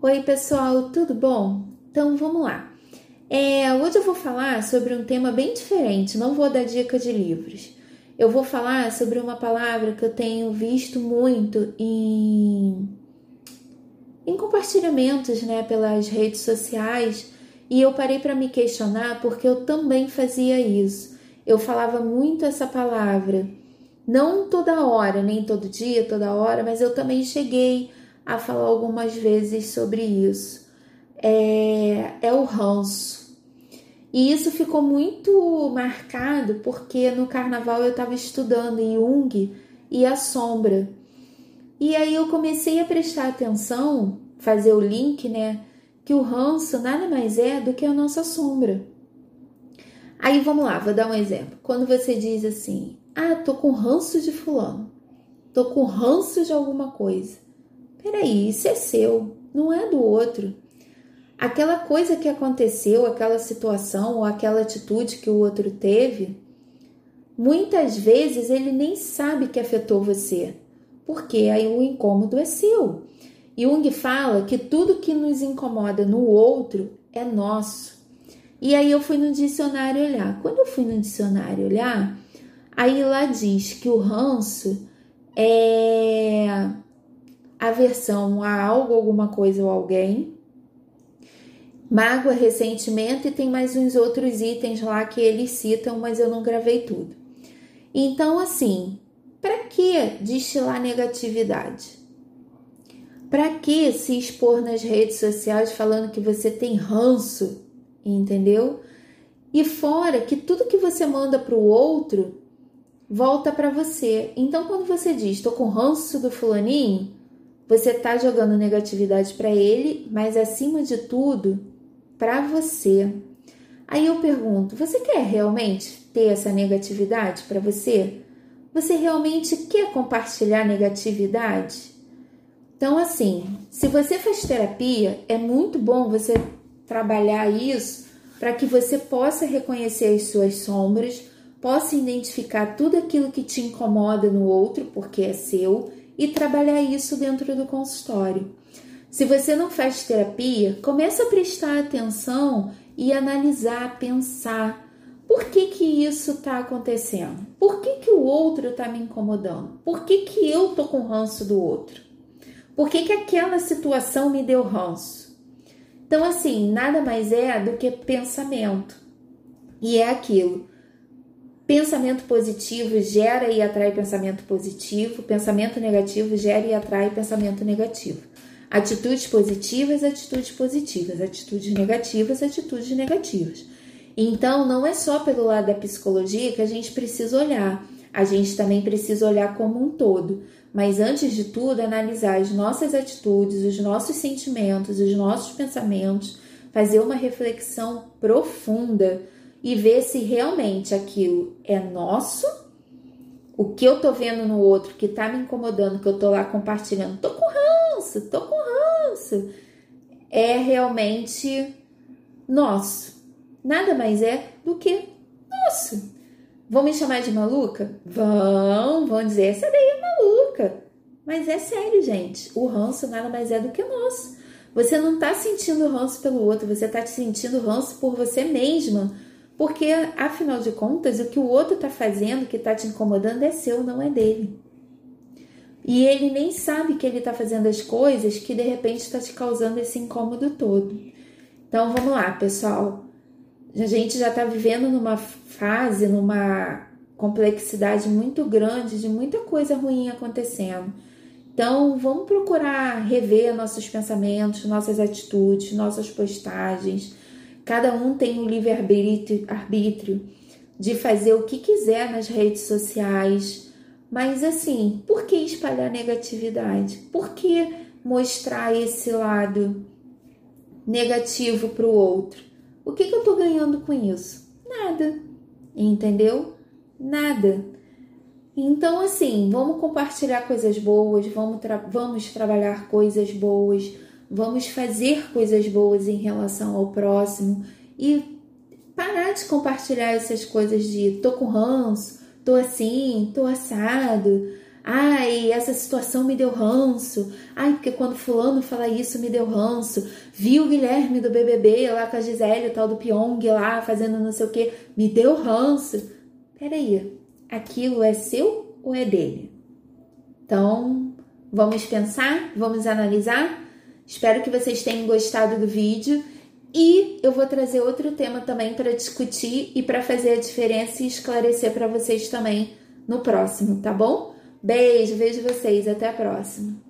Oi, pessoal, tudo bom? Então vamos lá. É, hoje eu vou falar sobre um tema bem diferente, não vou dar dica de livros. Eu vou falar sobre uma palavra que eu tenho visto muito em, em compartilhamentos né, pelas redes sociais e eu parei para me questionar porque eu também fazia isso. Eu falava muito essa palavra, não toda hora, nem todo dia, toda hora, mas eu também cheguei a falar algumas vezes sobre isso. É, é o ranço. E isso ficou muito marcado porque no carnaval eu estava estudando Jung e a sombra. E aí eu comecei a prestar atenção, fazer o link, né? Que o ranço nada mais é do que a nossa sombra. Aí vamos lá, vou dar um exemplo. Quando você diz assim: Ah, tô com ranço de fulano, tô com ranço de alguma coisa. Peraí, isso é seu, não é do outro. Aquela coisa que aconteceu, aquela situação ou aquela atitude que o outro teve, muitas vezes ele nem sabe que afetou você, porque aí o incômodo é seu. Jung fala que tudo que nos incomoda no outro é nosso. E aí eu fui no dicionário olhar. Quando eu fui no dicionário olhar, aí lá diz que o ranço é aversão a algo, alguma coisa ou alguém, mágoa, ressentimento e tem mais uns outros itens lá que eles citam, mas eu não gravei tudo. Então, assim, para que destilar negatividade? Para que se expor nas redes sociais falando que você tem ranço, entendeu? E fora que tudo que você manda para o outro volta para você. Então, quando você diz, estou com ranço do fulaninho, você está jogando negatividade para ele, mas acima de tudo, para você. Aí eu pergunto: você quer realmente ter essa negatividade para você? Você realmente quer compartilhar negatividade? Então, assim, se você faz terapia, é muito bom você trabalhar isso para que você possa reconhecer as suas sombras, possa identificar tudo aquilo que te incomoda no outro, porque é seu, e trabalhar isso dentro do consultório. Se você não faz terapia, comece a prestar atenção e analisar, pensar por que, que isso está acontecendo? Por que, que o outro está me incomodando? Por que, que eu tô com ranço do outro? Por que, que aquela situação me deu ranço? Então, assim, nada mais é do que pensamento. E é aquilo. Pensamento positivo gera e atrai pensamento positivo, pensamento negativo gera e atrai pensamento negativo. Atitudes positivas, atitudes positivas, atitudes negativas, atitudes negativas. Então, não é só pelo lado da psicologia que a gente precisa olhar, a gente também precisa olhar como um todo. Mas antes de tudo, analisar as nossas atitudes, os nossos sentimentos, os nossos pensamentos, fazer uma reflexão profunda e ver se realmente aquilo é nosso, o que eu tô vendo no outro que tá me incomodando, que eu tô lá compartilhando, tô com ranço, tô com ranço, é realmente nosso. Nada mais é do que nosso. Vão me chamar de maluca? Vão, vão dizer, essa daí é maluca. Mas é sério, gente. O ranço nada mais é do que nosso. Você não tá sentindo ranço pelo outro, você tá sentindo ranço por você mesma porque, afinal de contas, o que o outro está fazendo, que está te incomodando, é seu, não é dele. E ele nem sabe que ele está fazendo as coisas que de repente está te causando esse incômodo todo. Então vamos lá, pessoal. A gente já está vivendo numa fase, numa complexidade muito grande de muita coisa ruim acontecendo. Então vamos procurar rever nossos pensamentos, nossas atitudes, nossas postagens Cada um tem o livre-arbítrio arbítrio de fazer o que quiser nas redes sociais. Mas assim, por que espalhar negatividade? Por que mostrar esse lado negativo para o outro? O que, que eu estou ganhando com isso? Nada. Entendeu? Nada. Então, assim, vamos compartilhar coisas boas, vamos, tra vamos trabalhar coisas boas Vamos fazer coisas boas em relação ao próximo e parar de compartilhar essas coisas de tô com ranço, tô assim, tô assado. Ai, essa situação me deu ranço. Ai, porque quando fulano fala isso me deu ranço. Vi o Guilherme do BBB lá com a Gisele, o tal do Pyong lá fazendo não sei o que, me deu ranço. Peraí, aquilo é seu ou é dele? Então, vamos pensar, vamos analisar. Espero que vocês tenham gostado do vídeo e eu vou trazer outro tema também para discutir e para fazer a diferença e esclarecer para vocês também no próximo, tá bom? Beijo, vejo vocês, até a próxima.